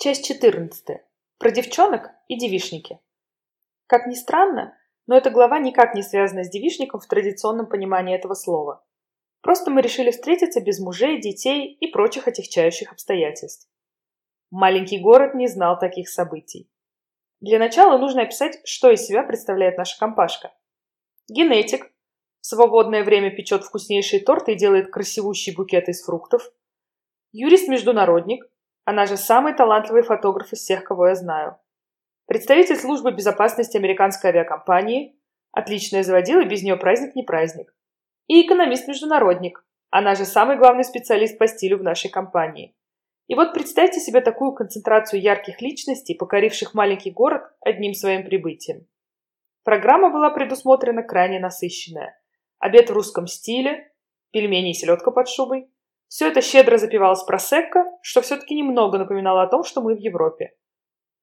Часть 14. Про девчонок и девишники. Как ни странно, но эта глава никак не связана с девишником в традиционном понимании этого слова. Просто мы решили встретиться без мужей, детей и прочих отягчающих обстоятельств. Маленький город не знал таких событий. Для начала нужно описать, что из себя представляет наша компашка. Генетик. В свободное время печет вкуснейшие торты и делает красивущий букет из фруктов. Юрист-международник – она же самый талантливый фотограф из всех, кого я знаю. Представитель службы безопасности американской авиакомпании. Отличная заводила, без нее праздник не праздник. И экономист-международник. Она же самый главный специалист по стилю в нашей компании. И вот представьте себе такую концентрацию ярких личностей, покоривших маленький город одним своим прибытием. Программа была предусмотрена крайне насыщенная. Обед в русском стиле, пельмени и селедка под шубой, все это щедро запивалось просекко, что все-таки немного напоминало о том, что мы в Европе.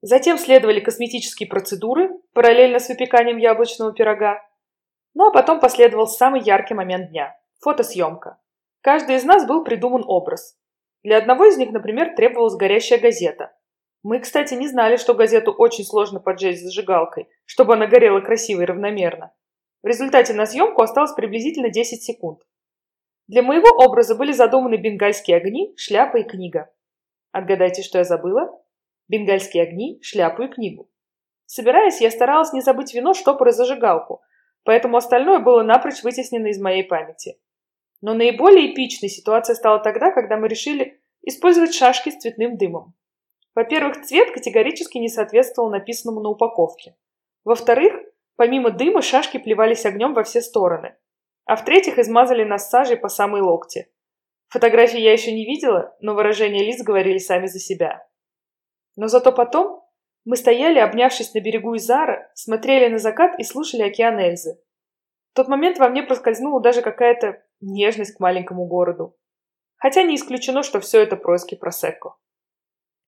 Затем следовали косметические процедуры, параллельно с выпеканием яблочного пирога. Ну а потом последовал самый яркий момент дня – фотосъемка. Каждый из нас был придуман образ. Для одного из них, например, требовалась горящая газета. Мы, кстати, не знали, что газету очень сложно поджечь зажигалкой, чтобы она горела красиво и равномерно. В результате на съемку осталось приблизительно 10 секунд. Для моего образа были задуманы бенгальские огни, шляпа и книга. Отгадайте, что я забыла? Бенгальские огни, шляпу и книгу. Собираясь, я старалась не забыть вино, штопор и зажигалку, поэтому остальное было напрочь вытеснено из моей памяти. Но наиболее эпичной ситуация стала тогда, когда мы решили использовать шашки с цветным дымом. Во-первых, цвет категорически не соответствовал написанному на упаковке. Во-вторых, помимо дыма шашки плевались огнем во все стороны – а в-третьих, измазали нас сажей по самые локти. Фотографии я еще не видела, но выражения лиц говорили сами за себя. Но зато потом мы стояли, обнявшись на берегу Изара, смотрели на закат и слушали океан Эльзы. В тот момент во мне проскользнула даже какая-то нежность к маленькому городу. Хотя не исключено, что все это происки Просекко.